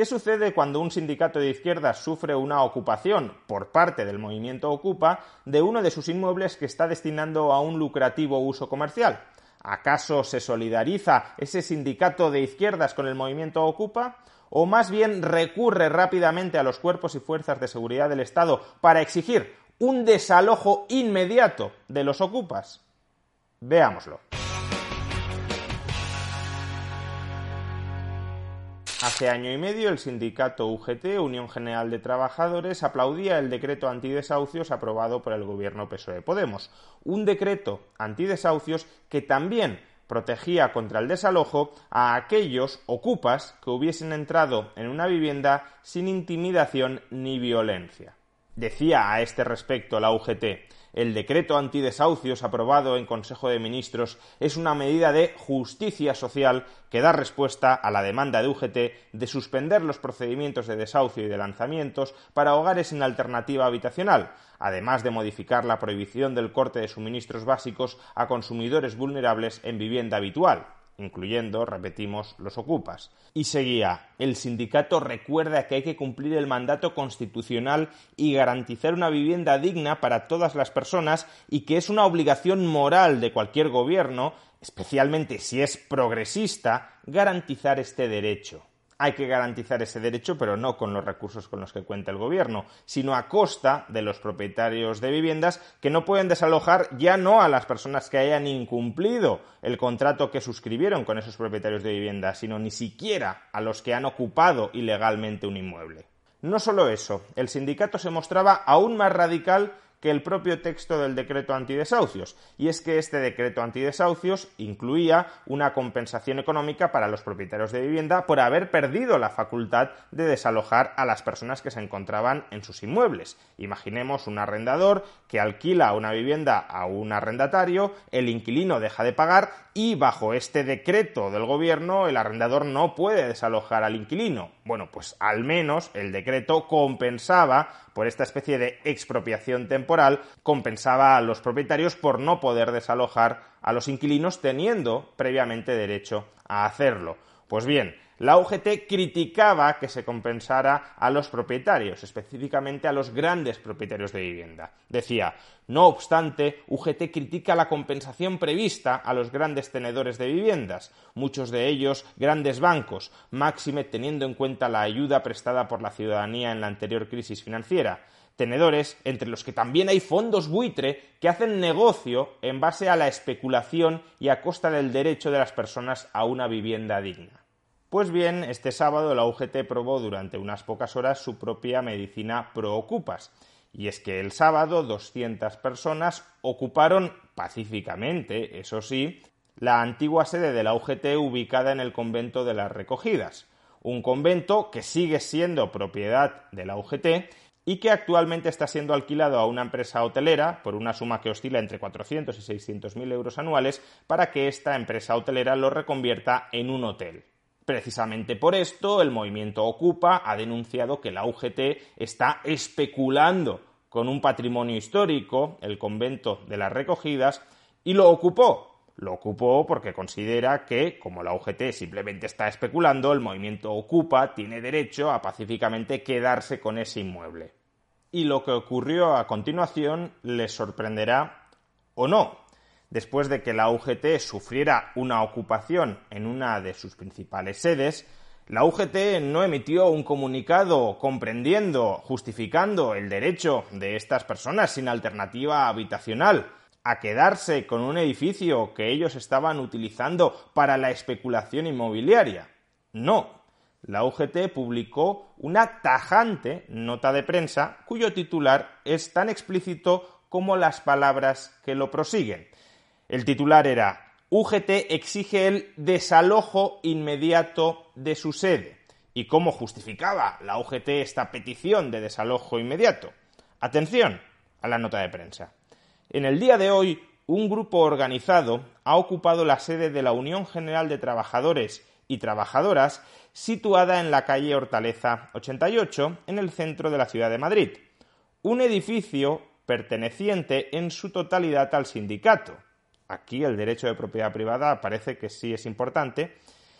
¿Qué sucede cuando un sindicato de izquierdas sufre una ocupación por parte del movimiento Ocupa de uno de sus inmuebles que está destinando a un lucrativo uso comercial? ¿Acaso se solidariza ese sindicato de izquierdas con el movimiento Ocupa? ¿O más bien recurre rápidamente a los cuerpos y fuerzas de seguridad del Estado para exigir un desalojo inmediato de los ocupas? Veámoslo. Hace año y medio el sindicato UGT, Unión General de Trabajadores, aplaudía el decreto antidesahucios aprobado por el gobierno PSOE Podemos. Un decreto antidesahucios que también protegía contra el desalojo a aquellos ocupas que hubiesen entrado en una vivienda sin intimidación ni violencia. Decía a este respecto la UGT, el decreto antidesahucios aprobado en Consejo de Ministros es una medida de justicia social que da respuesta a la demanda de UGT de suspender los procedimientos de desahucio y de lanzamientos para hogares sin alternativa habitacional, además de modificar la prohibición del corte de suministros básicos a consumidores vulnerables en vivienda habitual incluyendo, repetimos, los ocupas. Y seguía, el sindicato recuerda que hay que cumplir el mandato constitucional y garantizar una vivienda digna para todas las personas y que es una obligación moral de cualquier gobierno, especialmente si es progresista, garantizar este derecho hay que garantizar ese derecho, pero no con los recursos con los que cuenta el gobierno, sino a costa de los propietarios de viviendas que no pueden desalojar ya no a las personas que hayan incumplido el contrato que suscribieron con esos propietarios de vivienda, sino ni siquiera a los que han ocupado ilegalmente un inmueble. No solo eso, el sindicato se mostraba aún más radical que el propio texto del decreto antidesahucios, y es que este decreto antidesahucios incluía una compensación económica para los propietarios de vivienda por haber perdido la facultad de desalojar a las personas que se encontraban en sus inmuebles. Imaginemos un arrendador que alquila una vivienda a un arrendatario, el inquilino deja de pagar y bajo este decreto del gobierno el arrendador no puede desalojar al inquilino. Bueno, pues al menos el decreto compensaba por esta especie de expropiación temporal, compensaba a los propietarios por no poder desalojar a los inquilinos teniendo previamente derecho a hacerlo. Pues bien, la UGT criticaba que se compensara a los propietarios, específicamente a los grandes propietarios de vivienda. Decía, no obstante, UGT critica la compensación prevista a los grandes tenedores de viviendas, muchos de ellos grandes bancos, máxime teniendo en cuenta la ayuda prestada por la ciudadanía en la anterior crisis financiera tenedores entre los que también hay fondos buitre que hacen negocio en base a la especulación y a costa del derecho de las personas a una vivienda digna. Pues bien, este sábado la UGT probó durante unas pocas horas su propia medicina pro-ocupas. Y es que el sábado 200 personas ocuparon pacíficamente, eso sí, la antigua sede de la UGT ubicada en el convento de las Recogidas, un convento que sigue siendo propiedad de la UGT y que actualmente está siendo alquilado a una empresa hotelera por una suma que oscila entre 400 y 600 mil euros anuales para que esta empresa hotelera lo reconvierta en un hotel. Precisamente por esto, el movimiento Ocupa ha denunciado que la UGT está especulando con un patrimonio histórico, el convento de las recogidas, y lo ocupó. Lo ocupó porque considera que, como la UGT simplemente está especulando, el movimiento Ocupa tiene derecho a pacíficamente quedarse con ese inmueble. Y lo que ocurrió a continuación les sorprenderá o no, después de que la UGT sufriera una ocupación en una de sus principales sedes, la UGT no emitió un comunicado comprendiendo, justificando el derecho de estas personas sin alternativa habitacional a quedarse con un edificio que ellos estaban utilizando para la especulación inmobiliaria. No. La UGT publicó una tajante nota de prensa cuyo titular es tan explícito como las palabras que lo prosiguen. El titular era UGT exige el desalojo inmediato de su sede. ¿Y cómo justificaba la UGT esta petición de desalojo inmediato? Atención a la nota de prensa. En el día de hoy, un grupo organizado ha ocupado la sede de la Unión General de Trabajadores y Trabajadoras situada en la calle Hortaleza 88, en el centro de la ciudad de Madrid. Un edificio perteneciente en su totalidad al sindicato. Aquí el derecho de propiedad privada parece que sí es importante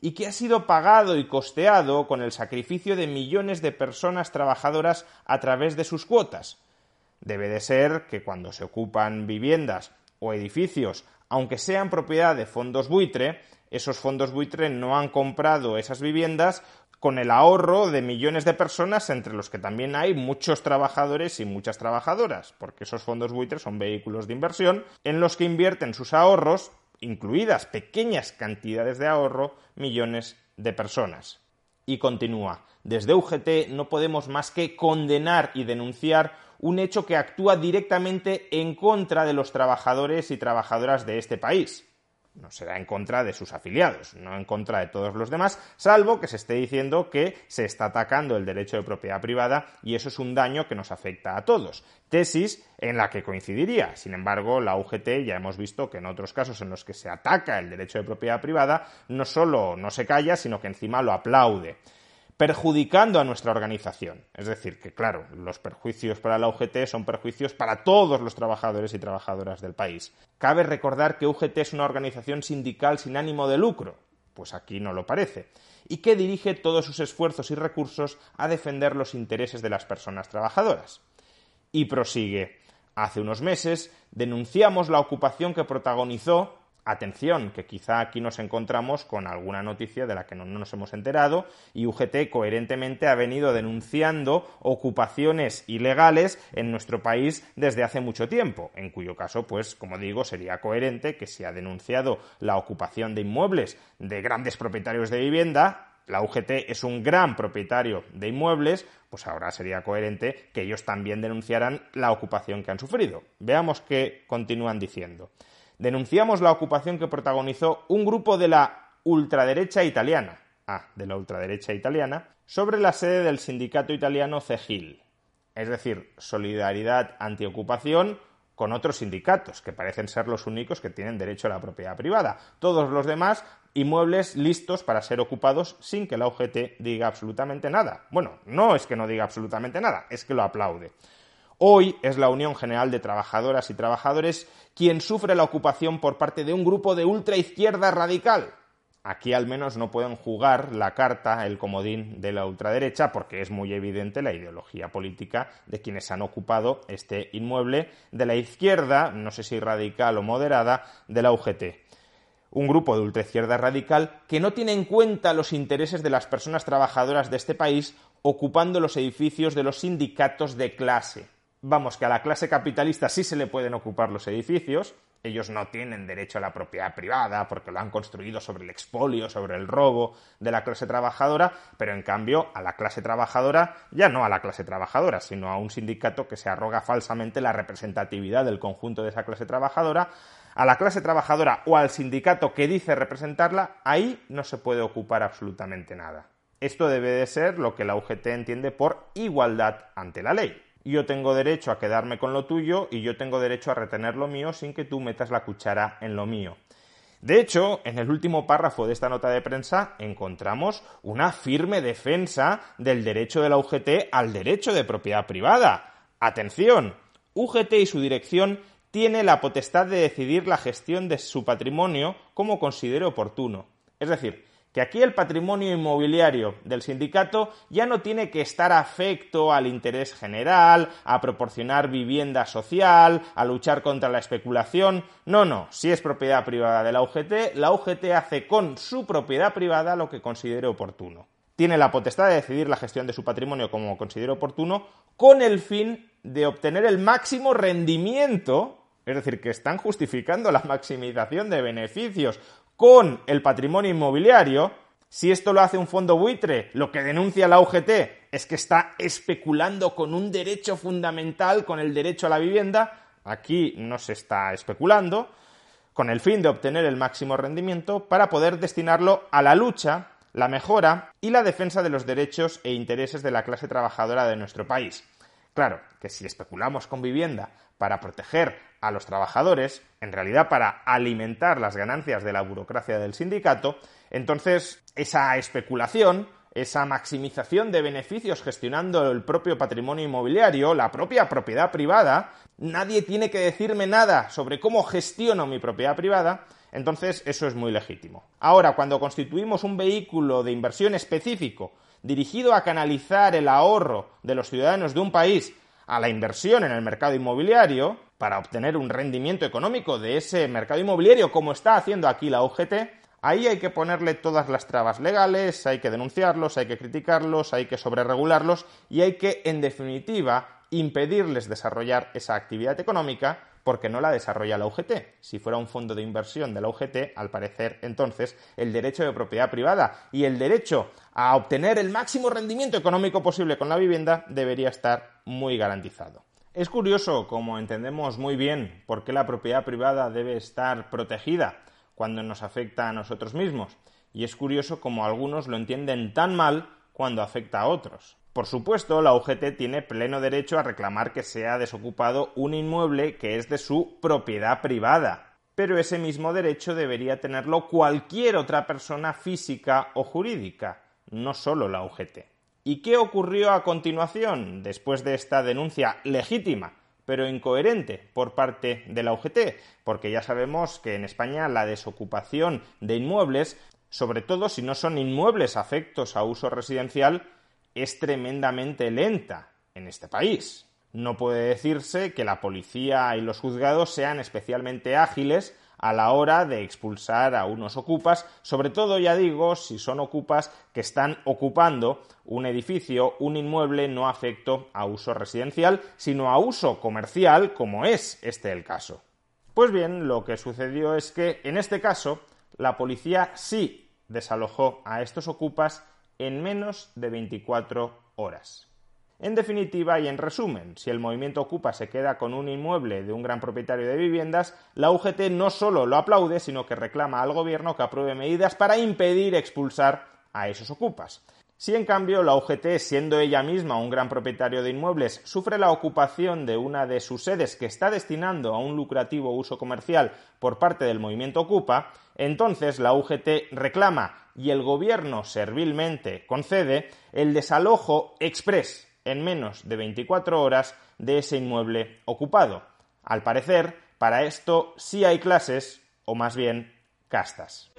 y que ha sido pagado y costeado con el sacrificio de millones de personas trabajadoras a través de sus cuotas. Debe de ser que cuando se ocupan viviendas o edificios, aunque sean propiedad de fondos buitre, esos fondos buitre no han comprado esas viviendas con el ahorro de millones de personas, entre los que también hay muchos trabajadores y muchas trabajadoras, porque esos fondos buitre son vehículos de inversión en los que invierten sus ahorros, incluidas pequeñas cantidades de ahorro, millones de personas. Y continúa, desde UGT no podemos más que condenar y denunciar un hecho que actúa directamente en contra de los trabajadores y trabajadoras de este país. No será en contra de sus afiliados, no en contra de todos los demás, salvo que se esté diciendo que se está atacando el derecho de propiedad privada y eso es un daño que nos afecta a todos. Tesis en la que coincidiría. Sin embargo, la UGT ya hemos visto que en otros casos en los que se ataca el derecho de propiedad privada, no solo no se calla, sino que encima lo aplaude perjudicando a nuestra organización. Es decir, que claro, los perjuicios para la UGT son perjuicios para todos los trabajadores y trabajadoras del país. Cabe recordar que UGT es una organización sindical sin ánimo de lucro. Pues aquí no lo parece. Y que dirige todos sus esfuerzos y recursos a defender los intereses de las personas trabajadoras. Y prosigue. Hace unos meses denunciamos la ocupación que protagonizó Atención, que quizá aquí nos encontramos con alguna noticia de la que no, nos hemos enterado y UGT coherentemente ha venido denunciando ocupaciones ilegales en nuestro país desde hace mucho tiempo, en cuyo caso, pues, como digo, sería coherente que si ha denunciado la ocupación de inmuebles de grandes propietarios de vivienda, la UGT es un gran propietario de inmuebles, pues ahora sería coherente que ellos también denunciaran la ocupación que han sufrido. Veamos qué continúan diciendo denunciamos la ocupación que protagonizó un grupo de la ultraderecha italiana, ah, de la ultraderecha italiana, sobre la sede del sindicato italiano CEGIL, es decir, solidaridad antiocupación con otros sindicatos, que parecen ser los únicos que tienen derecho a la propiedad privada. Todos los demás, inmuebles listos para ser ocupados sin que la UGT diga absolutamente nada. Bueno, no es que no diga absolutamente nada, es que lo aplaude. Hoy es la Unión General de Trabajadoras y Trabajadores quien sufre la ocupación por parte de un grupo de ultraizquierda radical. Aquí al menos no pueden jugar la carta, el comodín de la ultraderecha, porque es muy evidente la ideología política de quienes han ocupado este inmueble de la izquierda, no sé si radical o moderada, de la UGT un grupo de ultraizquierda radical que no tiene en cuenta los intereses de las personas trabajadoras de este país ocupando los edificios de los sindicatos de clase vamos, que a la clase capitalista sí se le pueden ocupar los edificios, ellos no tienen derecho a la propiedad privada porque lo han construido sobre el expolio, sobre el robo de la clase trabajadora, pero en cambio a la clase trabajadora, ya no a la clase trabajadora, sino a un sindicato que se arroga falsamente la representatividad del conjunto de esa clase trabajadora, a la clase trabajadora o al sindicato que dice representarla, ahí no se puede ocupar absolutamente nada. Esto debe de ser lo que la UGT entiende por igualdad ante la ley yo tengo derecho a quedarme con lo tuyo y yo tengo derecho a retener lo mío sin que tú metas la cuchara en lo mío. De hecho, en el último párrafo de esta nota de prensa encontramos una firme defensa del derecho de la UGT al derecho de propiedad privada. Atención, UGT y su dirección tiene la potestad de decidir la gestión de su patrimonio como considere oportuno. Es decir, que aquí el patrimonio inmobiliario del sindicato ya no tiene que estar afecto al interés general, a proporcionar vivienda social, a luchar contra la especulación. No, no, si es propiedad privada de la UGT, la UGT hace con su propiedad privada lo que considere oportuno. Tiene la potestad de decidir la gestión de su patrimonio como considere oportuno con el fin de obtener el máximo rendimiento es decir, que están justificando la maximización de beneficios con el patrimonio inmobiliario, si esto lo hace un fondo buitre, lo que denuncia la UGT es que está especulando con un derecho fundamental, con el derecho a la vivienda, aquí no se está especulando, con el fin de obtener el máximo rendimiento para poder destinarlo a la lucha, la mejora y la defensa de los derechos e intereses de la clase trabajadora de nuestro país. Claro, que si especulamos con vivienda para proteger a los trabajadores, en realidad para alimentar las ganancias de la burocracia del sindicato, entonces esa especulación, esa maximización de beneficios gestionando el propio patrimonio inmobiliario, la propia propiedad privada, nadie tiene que decirme nada sobre cómo gestiono mi propiedad privada, entonces eso es muy legítimo. Ahora, cuando constituimos un vehículo de inversión específico dirigido a canalizar el ahorro de los ciudadanos de un país a la inversión en el mercado inmobiliario, para obtener un rendimiento económico de ese mercado inmobiliario como está haciendo aquí la UGT, ahí hay que ponerle todas las trabas legales, hay que denunciarlos, hay que criticarlos, hay que sobreregularlos y hay que, en definitiva, impedirles desarrollar esa actividad económica porque no la desarrolla la UGT. Si fuera un fondo de inversión de la UGT, al parecer entonces el derecho de propiedad privada y el derecho a obtener el máximo rendimiento económico posible con la vivienda debería estar muy garantizado. Es curioso, como entendemos muy bien, por qué la propiedad privada debe estar protegida cuando nos afecta a nosotros mismos, y es curioso como algunos lo entienden tan mal cuando afecta a otros. Por supuesto, la UGT tiene pleno derecho a reclamar que sea desocupado un inmueble que es de su propiedad privada, pero ese mismo derecho debería tenerlo cualquier otra persona física o jurídica, no solo la UGT. ¿Y qué ocurrió a continuación después de esta denuncia legítima, pero incoherente por parte de la UGT? Porque ya sabemos que en España la desocupación de inmuebles, sobre todo si no son inmuebles afectos a uso residencial, es tremendamente lenta en este país. No puede decirse que la policía y los juzgados sean especialmente ágiles a la hora de expulsar a unos ocupas, sobre todo, ya digo, si son ocupas que están ocupando un edificio, un inmueble no afecto a uso residencial, sino a uso comercial, como es este el caso. Pues bien, lo que sucedió es que, en este caso, la policía sí desalojó a estos ocupas en menos de 24 horas. En definitiva y en resumen, si el movimiento Ocupa se queda con un inmueble de un gran propietario de viviendas, la UGT no solo lo aplaude, sino que reclama al gobierno que apruebe medidas para impedir expulsar a esos ocupas. Si en cambio la UGT, siendo ella misma un gran propietario de inmuebles, sufre la ocupación de una de sus sedes que está destinando a un lucrativo uso comercial por parte del movimiento Ocupa, entonces la UGT reclama y el gobierno servilmente concede el desalojo express en menos de 24 horas de ese inmueble ocupado. Al parecer, para esto sí hay clases, o más bien castas.